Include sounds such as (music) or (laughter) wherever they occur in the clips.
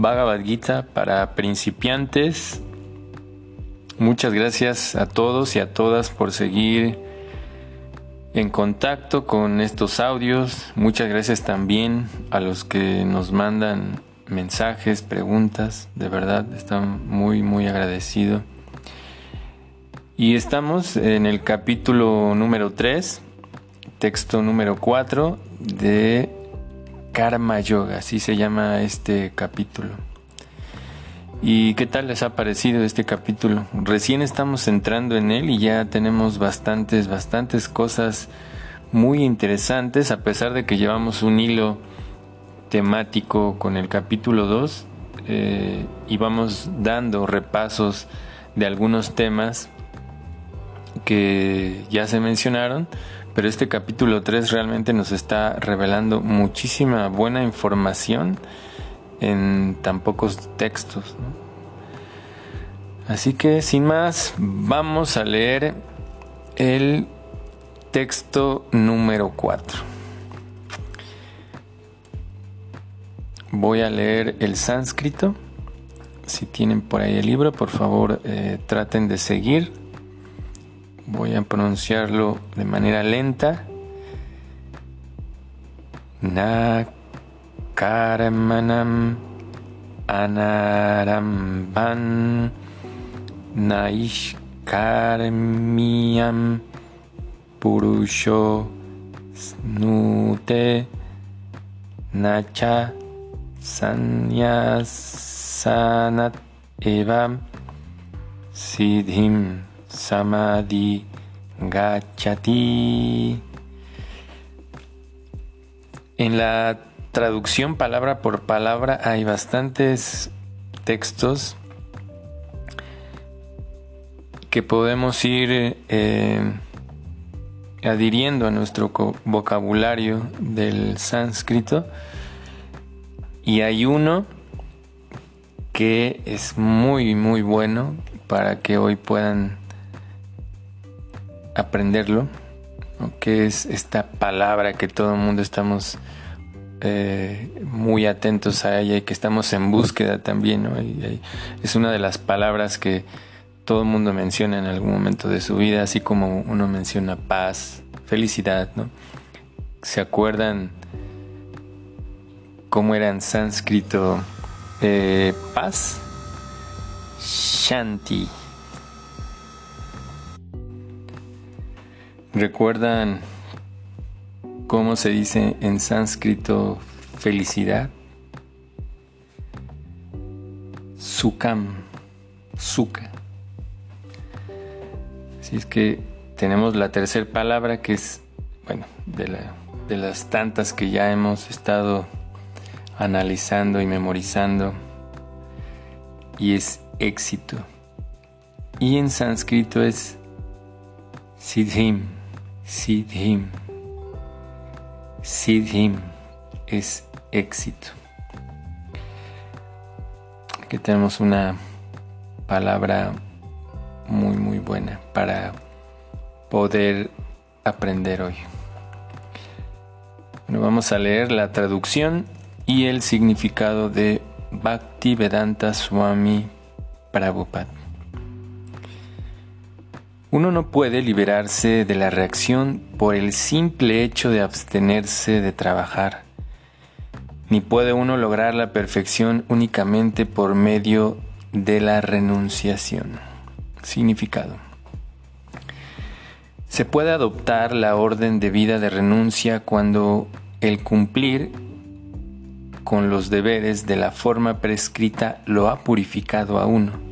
Bhagavad Gita para principiantes. Muchas gracias a todos y a todas por seguir en contacto con estos audios. Muchas gracias también a los que nos mandan mensajes, preguntas. De verdad, están muy, muy agradecido. Y estamos en el capítulo número 3, texto número 4 de Karma Yoga, así se llama este capítulo. ¿Y qué tal les ha parecido este capítulo? Recién estamos entrando en él y ya tenemos bastantes, bastantes cosas muy interesantes, a pesar de que llevamos un hilo temático con el capítulo 2 eh, y vamos dando repasos de algunos temas que ya se mencionaron, pero este capítulo 3 realmente nos está revelando muchísima buena información en tan pocos textos. Así que sin más, vamos a leer el texto número 4. Voy a leer el sánscrito. Si tienen por ahí el libro, por favor eh, traten de seguir Voy a pronunciarlo de manera lenta. Na karmanam anaramban naishkarmiyam purusho snute nacha sanyasanat evam siddhim Samadhi Gachati. En la traducción palabra por palabra hay bastantes textos que podemos ir eh, adhiriendo a nuestro vocabulario del sánscrito y hay uno que es muy muy bueno para que hoy puedan aprenderlo, que es esta palabra que todo el mundo estamos eh, muy atentos a ella y que estamos en búsqueda también. es una de las palabras que todo el mundo menciona en algún momento de su vida, así como uno menciona paz, felicidad. ¿no? ¿Se acuerdan cómo era en sánscrito eh, paz? Shanti. ¿Recuerdan cómo se dice en sánscrito felicidad? Sukam, suka. Así es que tenemos la tercera palabra que es, bueno, de, de las tantas que ya hemos estado analizando y memorizando, y es éxito. Y en sánscrito es siddhim. Siddhim. Siddhim es éxito. Aquí tenemos una palabra muy muy buena para poder aprender hoy. Bueno, vamos a leer la traducción y el significado de Bhakti Vedanta Swami Prabhupada. Uno no puede liberarse de la reacción por el simple hecho de abstenerse de trabajar, ni puede uno lograr la perfección únicamente por medio de la renunciación. Significado. Se puede adoptar la orden de vida de renuncia cuando el cumplir con los deberes de la forma prescrita lo ha purificado a uno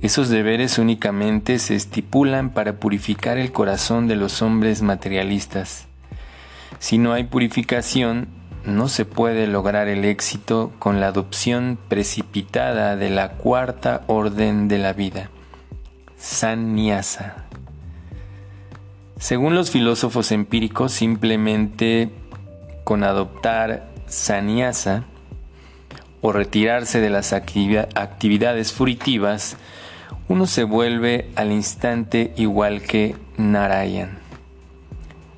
esos deberes únicamente se estipulan para purificar el corazón de los hombres materialistas. Si no hay purificación, no se puede lograr el éxito con la adopción precipitada de la cuarta orden de la vida, sannyasa. Según los filósofos empíricos, simplemente con adoptar sannyasa o retirarse de las actividades furitivas, uno se vuelve al instante igual que Narayan.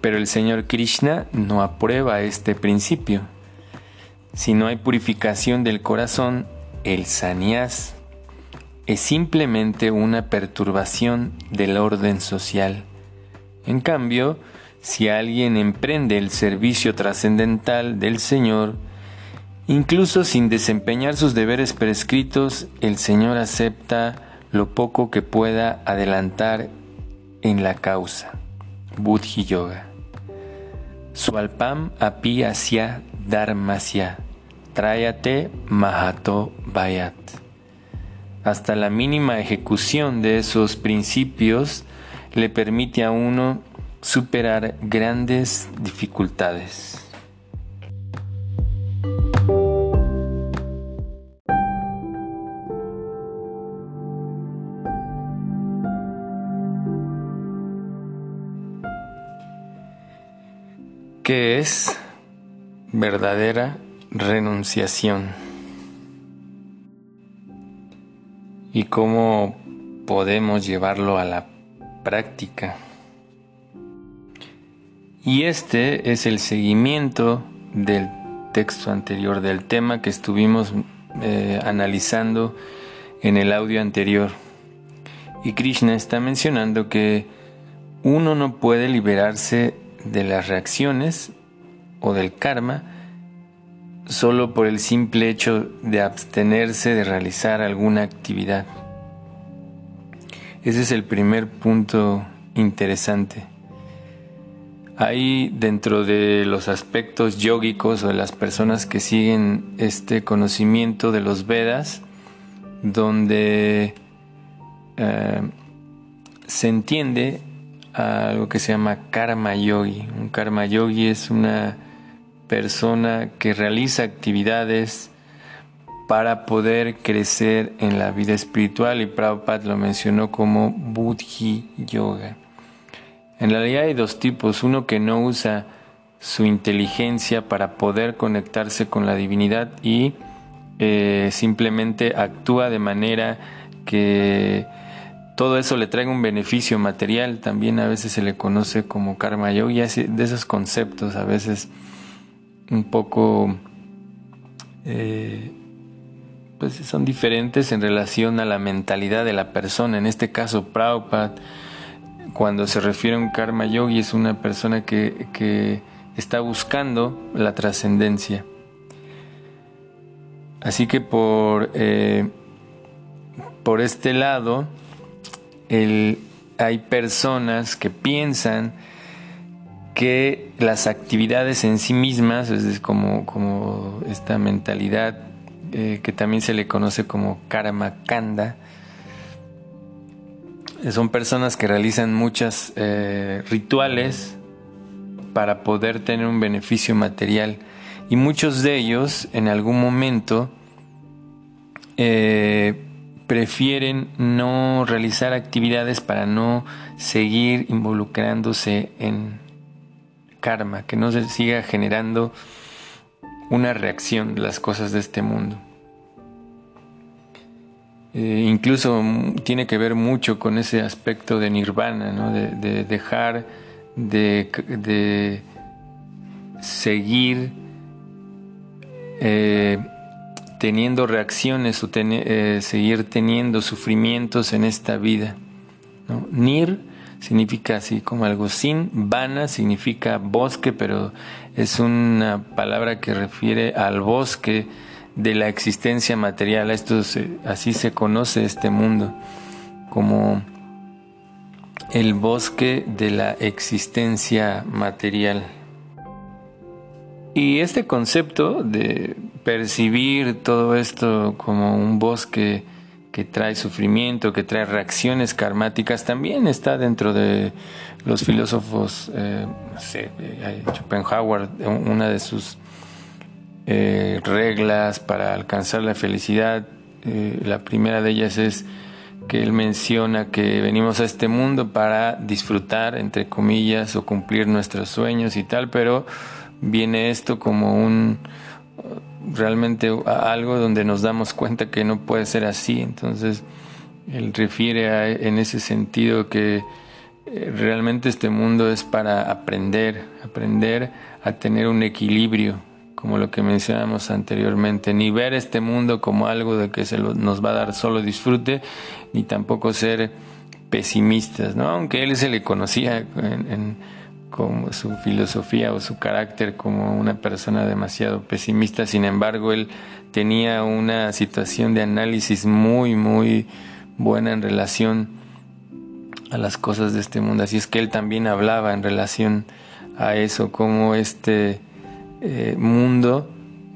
Pero el Señor Krishna no aprueba este principio. Si no hay purificación del corazón, el saniás es simplemente una perturbación del orden social. En cambio, si alguien emprende el servicio trascendental del Señor, incluso sin desempeñar sus deberes prescritos, el Señor acepta lo poco que pueda adelantar en la causa. Buddhi Yoga. Swalpam api asya dharmasya. Trayate mahato bayat. Hasta la mínima ejecución de esos principios le permite a uno superar grandes dificultades. ¿Qué es verdadera renunciación? ¿Y cómo podemos llevarlo a la práctica? Y este es el seguimiento del texto anterior, del tema que estuvimos eh, analizando en el audio anterior. Y Krishna está mencionando que uno no puede liberarse de las reacciones o del karma solo por el simple hecho de abstenerse de realizar alguna actividad. Ese es el primer punto interesante. Hay dentro de los aspectos yógicos o de las personas que siguen este conocimiento de los Vedas, donde eh, se entiende algo que se llama karma yogi. Un karma yogi es una persona que realiza actividades para poder crecer en la vida espiritual y Prabhupada lo mencionó como Buddhi Yoga. En realidad hay dos tipos, uno que no usa su inteligencia para poder conectarse con la divinidad y eh, simplemente actúa de manera que todo eso le trae un beneficio material, también a veces se le conoce como karma yogi, de esos conceptos a veces un poco eh, pues son diferentes en relación a la mentalidad de la persona, en este caso Prabhupada cuando se refiere a un karma yogi es una persona que, está buscando la trascendencia. Así que por, eh, por este lado, hay personas que piensan que las actividades en sí mismas, es como, como esta mentalidad eh, que también se le conoce como karma kanda, son personas que realizan muchos eh, rituales para poder tener un beneficio material. Y muchos de ellos en algún momento eh, prefieren no realizar actividades para no seguir involucrándose en karma, que no se siga generando una reacción de las cosas de este mundo. Eh, incluso tiene que ver mucho con ese aspecto de nirvana, de, dejar de, seguir eh, teniendo reacciones o eh, seguir teniendo sufrimientos en esta vida. Nir significa así como algo sin, vana significa bosque, pero es una palabra que refiere al bosque de la existencia material. Esto así se conoce este mundo como el bosque de la existencia material. Y este concepto de percibir todo esto como un bosque que trae sufrimiento, que trae reacciones karmáticas, también está dentro de los filósofos, eh, no sé, Schopenhauer, una de sus eh, reglas para alcanzar la felicidad. Eh, la primera de ellas es que él menciona que venimos a este mundo para disfrutar, entre comillas, o cumplir nuestros sueños y tal, pero viene esto como un realmente algo donde nos damos cuenta que no puede ser así. Entonces, él refiere en ese sentido que eh, realmente este mundo es para aprender, aprender a tener un equilibrio como lo que mencionamos anteriormente, ni ver este mundo como algo de que se nos va a dar solo disfrute, ni tampoco ser pesimistas, ¿no? Aunque él se le conocía en, como su filosofía o su carácter como una persona demasiado pesimista, sin embargo él tenía una situación de análisis muy, muy buena en relación a las cosas de este mundo, así es que él también hablaba en relación a eso, como este eh, mundo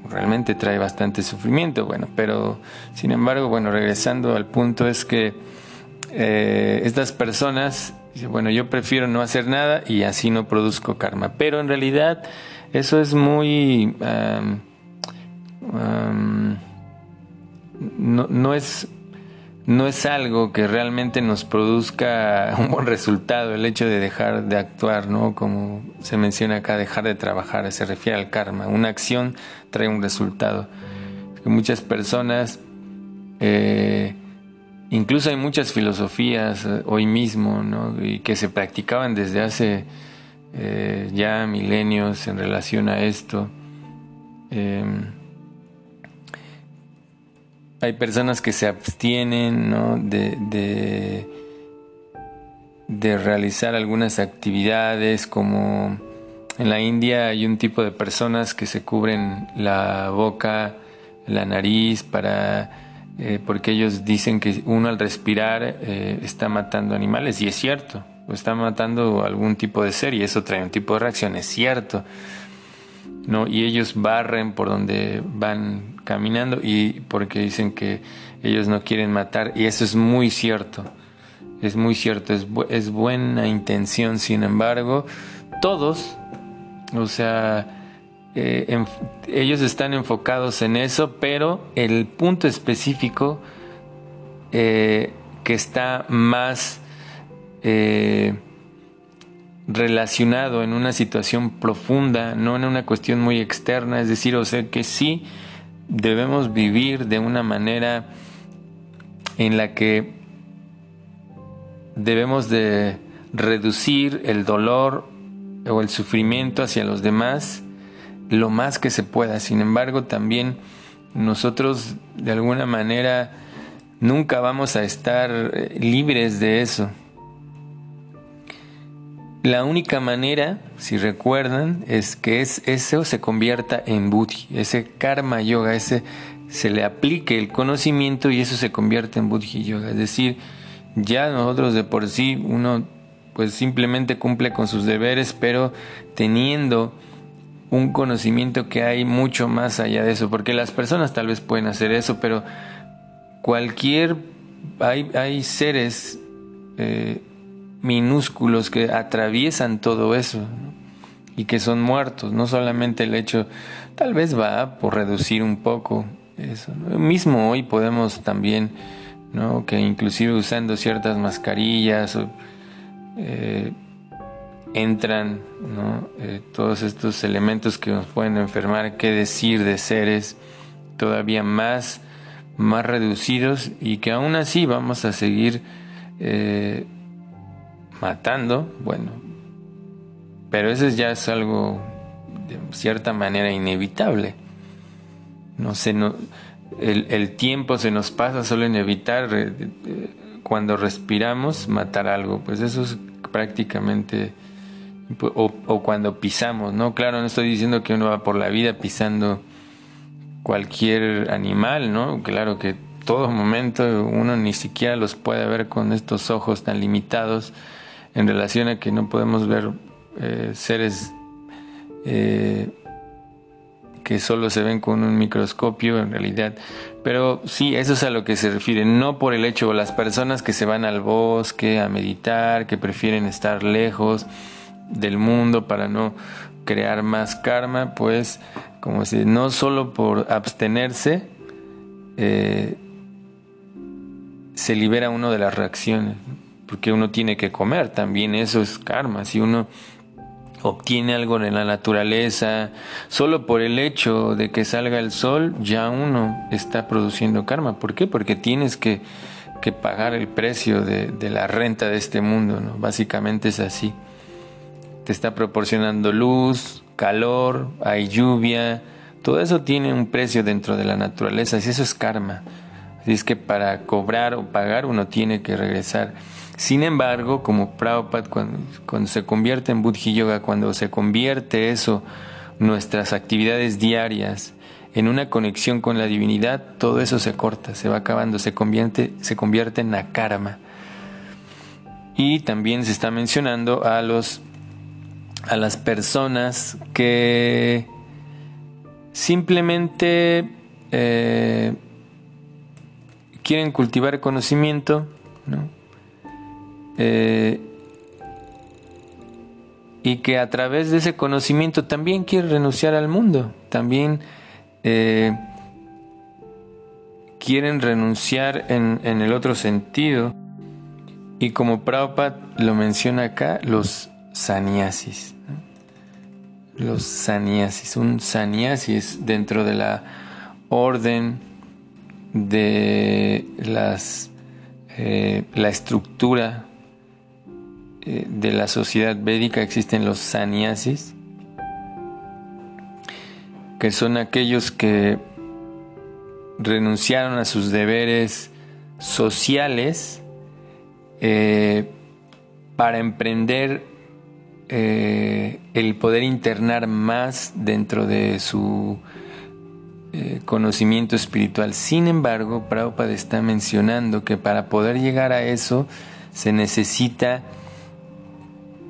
realmente trae bastante sufrimiento, bueno, pero sin embargo, bueno, regresando al punto es que eh, estas personas, bueno, yo prefiero no hacer nada y así no produzco karma, pero en realidad eso es muy... no, no es no es algo que realmente nos produzca (laughs) un buen resultado el hecho de dejar de actuar, ¿no? Como se menciona acá, dejar de trabajar, se refiere al karma. Una acción trae un resultado. Muchas personas, eh, incluso hay muchas filosofías eh, hoy mismo, ¿no? Y que se practicaban desde hace eh, ya milenios en relación a esto. Hay personas que se abstienen de, de, realizar algunas actividades como en la India hay un tipo de personas que se cubren la boca, la nariz para eh, porque ellos dicen que uno al respirar eh, está matando animales y es cierto, está matando algún tipo de ser y eso trae un tipo de reacción, es cierto. ¿no? Y ellos barren por donde van caminando y porque dicen que ellos no quieren matar y eso es muy cierto, es muy cierto, es, es buena intención, sin embargo, todos, o sea, eh, ellos están enfocados en eso, pero el punto específico eh, que está más eh, relacionado en una situación profunda, no en una cuestión muy externa, es decir, o sea que sí debemos vivir de una manera en la que debemos de reducir el dolor o el sufrimiento hacia los demás lo más que se pueda. Sin embargo, también nosotros de alguna manera nunca vamos a estar eh, libres de eso. La única manera, si recuerdan, es que es, eso se convierta en buddhi, ese karma yoga, ese se le aplique el conocimiento y eso se convierte en buddhi yoga. Es decir, ya nosotros de por sí uno pues simplemente cumple con sus deberes, pero teniendo un conocimiento que hay mucho más allá de eso, porque las personas tal vez pueden hacer eso, pero cualquier hay, hay seres eh, minúsculos que atraviesan todo eso y que son muertos. No solamente el hecho, tal vez va por reducir un poco eso. Mismo hoy podemos también, ¿no? que inclusive usando ciertas mascarillas eh, entran ¿no? Eh, todos estos elementos que nos pueden enfermar, qué decir de seres todavía más, más reducidos y que aún así vamos a seguir eh, matando, bueno, pero eso ya es algo de cierta manera inevitable. No sé, no, el, tiempo se nos pasa solo en evitar eh, cuando respiramos matar algo, pues eso es prácticamente o, o, cuando pisamos, ¿no? Claro, no estoy diciendo que uno va por la vida pisando cualquier animal, ¿no? Claro que todo momento uno ni siquiera los puede ver con estos ojos tan limitados en relación a que no podemos ver eh, seres eh, que solo se ven con un microscopio en realidad. Pero sí, eso es a lo que se refiere, no por el hecho, las personas que se van al bosque a meditar, que prefieren estar lejos del mundo para no crear más karma, pues como si no solo por abstenerse eh, se libera uno de las reacciones porque uno tiene que comer, también eso es karma. Si uno obtiene algo en la naturaleza, solo por el hecho de que salga el sol, ya uno está produciendo karma. ¿Por qué? Porque tienes que, pagar el precio de, de, la renta de este mundo, ¿no? Básicamente es así. Te está proporcionando luz, calor, hay lluvia, Todo eso tiene un precio dentro de la naturaleza, y eso es karma. Así es que para cobrar o pagar uno tiene que regresar. Sin embargo, como Prabhupada, cuando, se convierte en Buddhi Yoga, cuando se convierte eso, nuestras actividades diarias, en una conexión con la divinidad, todo eso se corta, se va acabando, se convierte, se convierte en karma. Y también se está mencionando a los a las personas que simplemente eh, quieren cultivar conocimiento, eh, y que a través de ese conocimiento también quieren renunciar al mundo, también eh, quieren renunciar en, el otro sentido. Y como Prabhupada lo menciona acá, los sannyasis. Los sannyasis. Un sannyasis dentro de la orden de las, eh, la estructura eh, de la sociedad védica existen los sannyasis que son aquellos que renunciaron a sus deberes sociales eh, para emprender eh, el poder internar más dentro de su eh, conocimiento espiritual. Sin embargo, Prabhupada está mencionando que para poder llegar a eso se necesita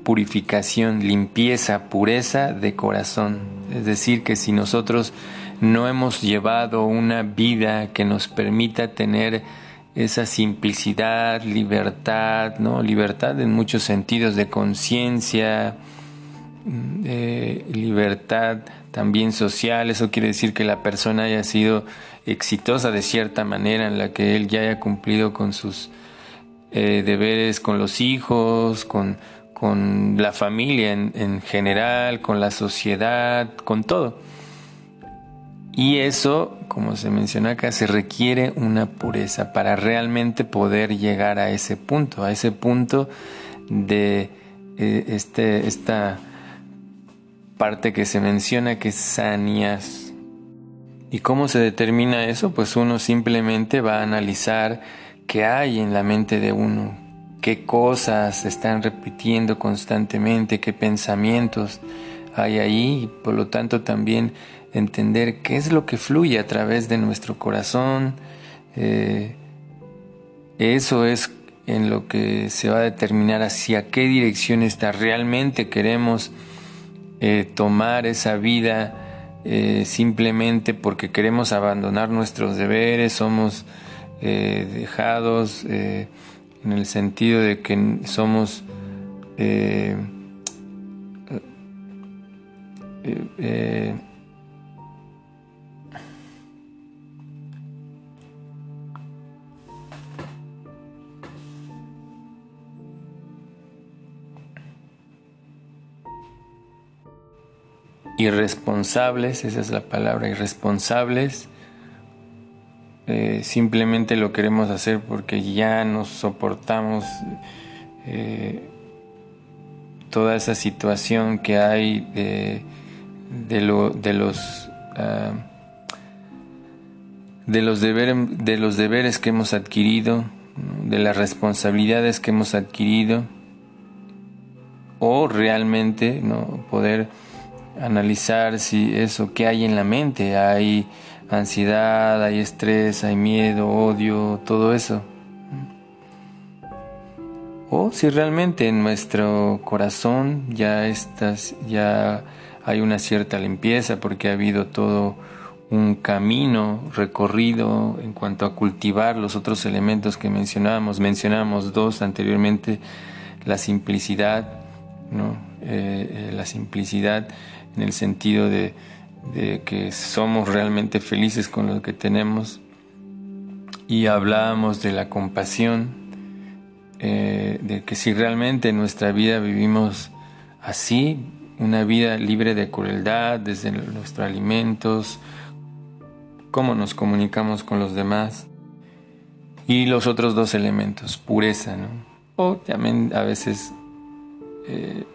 purificación, limpieza, pureza de corazón. Es decir, que si nosotros no hemos llevado una vida que nos permita tener esa simplicidad, libertad, ¿no? Libertad en muchos sentidos de conciencia, libertad también social, eso quiere decir que la persona haya sido exitosa de cierta manera, en la que él ya haya cumplido con sus eh, deberes con los hijos, con, con la familia en, general, con la sociedad, con todo. Y eso, como se menciona acá, se requiere una pureza para realmente poder llegar a ese punto, a ese punto de eh, este, esta parte que se menciona que es sanias. ¿Y cómo se determina eso? Pues uno simplemente va a analizar qué hay en la mente de uno, qué cosas se están repitiendo constantemente, qué pensamientos hay ahí y por lo tanto también entender qué es lo que fluye a través de nuestro corazón. Eh, eso es en lo que se va a determinar hacia qué dirección está realmente queremos eh, tomar esa vida eh, simplemente porque queremos abandonar nuestros deberes, somos dejados en el sentido de que somos eh, irresponsables, esa es la palabra, irresponsables. Eh, simplemente lo queremos hacer porque ya nos soportamos eh, toda esa situación que hay de, de, los ah, de los de los deberes que hemos adquirido de las responsabilidades que hemos adquirido o realmente no poder analizar si eso que hay en la mente hay ansiedad, hay estrés, hay miedo, odio, todo eso. O si realmente en nuestro corazón ya estás, ya hay una cierta limpieza porque ha habido todo un camino recorrido en cuanto a cultivar los otros elementos que mencionábamos. Mencionamos dos anteriormente, la simplicidad, ¿no? Eh, eh, la simplicidad en el sentido de, de que somos realmente felices con lo que tenemos y hablábamos de la compasión, eh, de que si realmente en nuestra vida vivimos así, una vida libre de crueldad, desde nuestros alimentos, cómo nos comunicamos con los demás y los otros dos elementos, pureza, ¿no? o también a veces eh,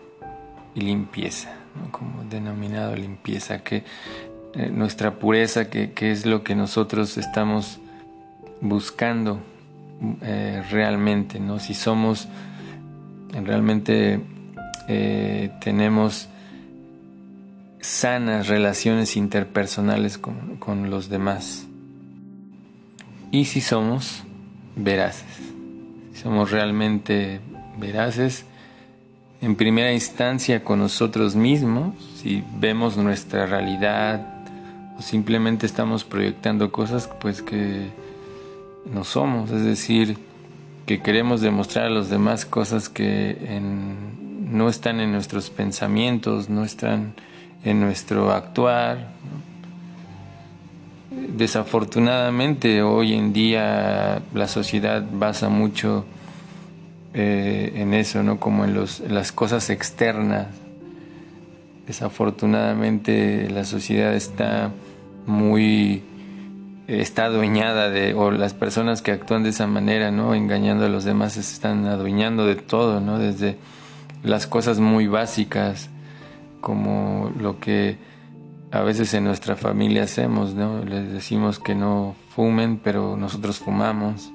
limpieza como denominado limpieza, que eh, nuestra pureza, que, es lo que nosotros estamos buscando eh, realmente, ¿no? Si somos realmente tenemos sanas relaciones interpersonales con, con los demás. Y si somos veraces, si somos realmente veraces, en primera instancia con nosotros mismos, si vemos nuestra realidad o simplemente estamos proyectando cosas pues que no somos, es decir, que queremos demostrar a los demás cosas que no están en nuestros pensamientos, no están en nuestro actuar. Desafortunadamente hoy en día la sociedad basa mucho eh, en eso, ¿no? Como en, los, las cosas externas. Desafortunadamente la sociedad está muy está adueñada de o las personas que actúan de esa manera, ¿no? Engañando a los demás se están adueñando de todo, ¿no? Desde las cosas muy básicas como lo que a veces en nuestra familia hacemos, ¿no? Les decimos que no fumen, pero nosotros fumamos.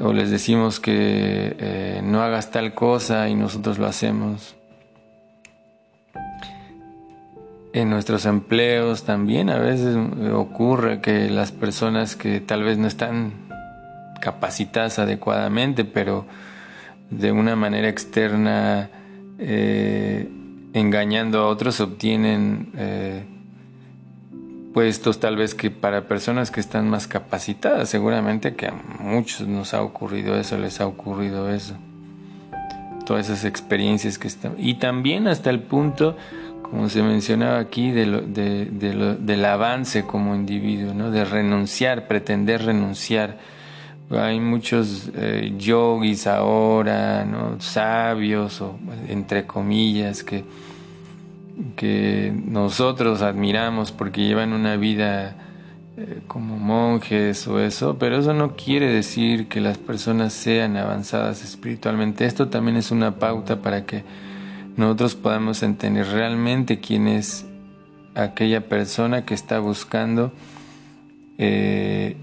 O les decimos que eh, no hagas tal cosa y nosotros lo hacemos. En nuestros empleos también a veces ocurre que las personas que tal vez no están capacitadas adecuadamente, pero de una manera externa eh, engañando a otros obtienen eh, puestos tal vez que para personas que están más capacitadas, seguramente que a muchos nos ha ocurrido eso, les ha ocurrido eso. Todas esas experiencias que están... Y también hasta el punto, como se mencionaba aquí, del avance como individuo, ¿no? de renunciar, pretender renunciar hay muchos eh, yogis ahora, ¿no? sabios, o entre comillas, que, que nosotros admiramos porque llevan una vida eh, como monjes o eso, pero eso no quiere decir que las personas sean avanzadas espiritualmente. Esto también es una pauta para que nosotros podamos entender realmente quién es aquella persona que está buscando eh,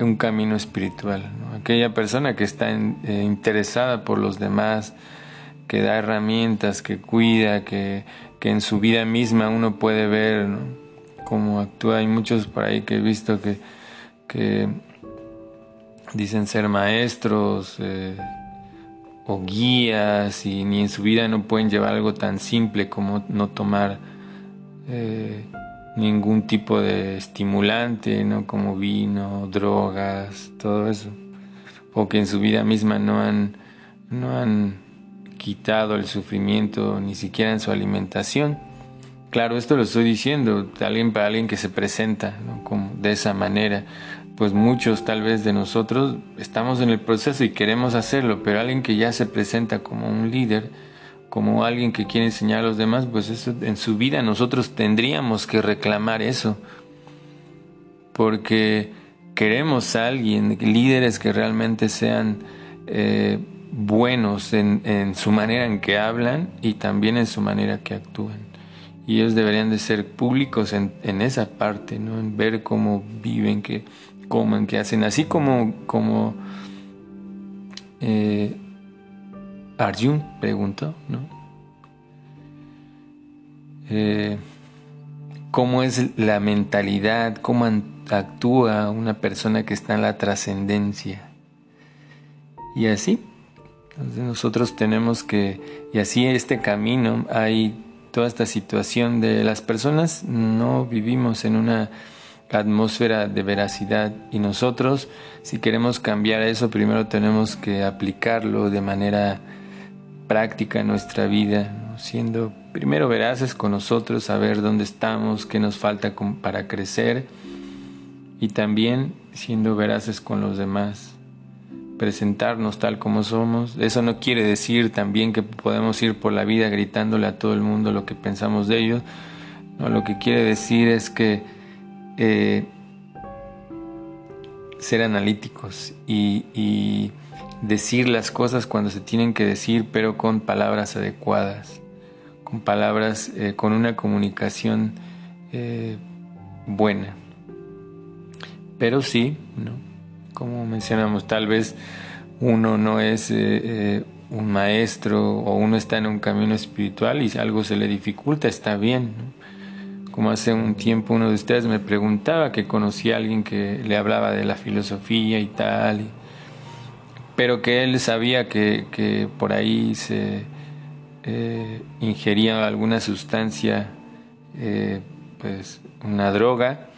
un camino espiritual. Aquella persona que está eh, interesada por los demás, que da herramientas, que cuida, que, en su vida misma uno puede ver cómo actúa. Hay muchos por ahí que he visto que, que dicen ser maestros eh, o guías y ni en su vida no pueden llevar algo tan simple como no tomar eh, ningún tipo de estimulante, ¿no? Como vino, drogas, todo eso. O que en su vida misma no han, no han quitado el sufrimiento ni siquiera en su alimentación. Claro, esto lo estoy diciendo alguien para alguien que se presenta Como de esa manera. Pues muchos tal vez de nosotros estamos en el proceso y queremos hacerlo, pero alguien que ya se presenta como un líder, como alguien que quiere enseñar a los demás, pues eso en su vida nosotros tendríamos que reclamar eso. Porque queremos a alguien, líderes que realmente sean eh, buenos en, su manera en que hablan y también en su manera que actúan. Y ellos deberían de ser públicos en, esa parte, ¿no? En ver cómo viven, qué comen, qué hacen. Así como, como eh, Arjun preguntó, ¿no? Eh, ¿Cómo es la mentalidad? ¿Cómo actúa una persona que está en la trascendencia? Y así, nosotros tenemos que, y así este camino, hay toda esta situación de las personas, no vivimos en una atmósfera de veracidad y nosotros, si queremos cambiar eso, primero tenemos que aplicarlo de manera práctica en nuestra vida, siendo primero veraces con nosotros, saber dónde estamos, qué nos falta para crecer y también siendo veraces con los demás, presentarnos tal como somos. Eso no quiere decir también que podemos ir por la vida gritándole a todo el mundo lo que pensamos de ellos. No, lo que quiere decir es que eh, ser analíticos y decir las cosas cuando se tienen que decir, pero con palabras adecuadas, con palabras, eh, con una comunicación eh, buena. Pero sí, ¿no? como mencionamos, tal vez uno no es eh, un maestro o uno está en un camino espiritual y algo se le dificulta, está bien. Como hace un tiempo uno de ustedes me preguntaba que conocía a alguien que le hablaba de la filosofía y tal, pero que él sabía que, por ahí se eh, ingería alguna sustancia, eh, pues una droga,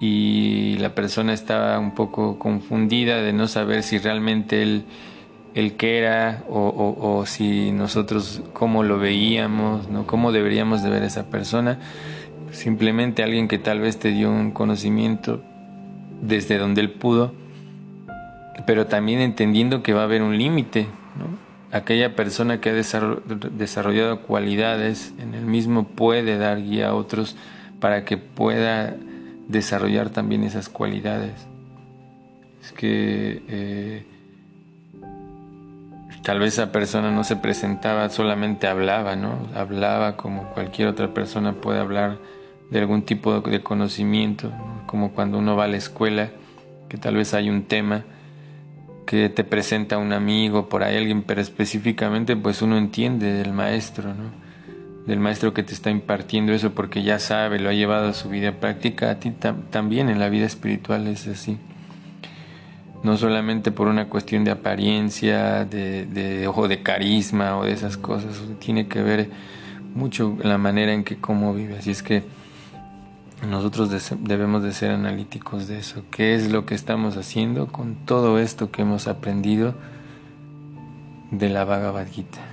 y la persona estaba un poco confundida de no saber si realmente él, él qué era o, si nosotros cómo lo veíamos, ¿no? cómo deberíamos de ver a esa persona. Simplemente alguien que tal vez te dio un conocimiento desde donde él pudo, pero también entendiendo que va a haber un límite. Aquella persona que ha desarrollado cualidades en él mismo puede dar guía a otros para que pueda desarrollar también esas cualidades. Es que eh, tal vez esa persona no se presentaba, solamente hablaba, ¿no? Hablaba como cualquier otra persona puede hablar de algún tipo de conocimiento, como cuando uno va a la escuela, que tal vez hay un tema que te presenta un amigo, por ahí alguien, pero específicamente pues uno entiende del maestro, ¿no? del maestro que te está impartiendo eso porque ya sabe, lo ha llevado a su vida práctica, a ti también en la vida espiritual es así. No solamente por una cuestión de apariencia, de, de ojo de carisma o de esas cosas, tiene que ver mucho la manera en que cómo vive. Así es que nosotros debemos de ser analíticos de eso. ¿Qué es lo que estamos haciendo con todo esto que hemos aprendido de la Bhagavad Gita?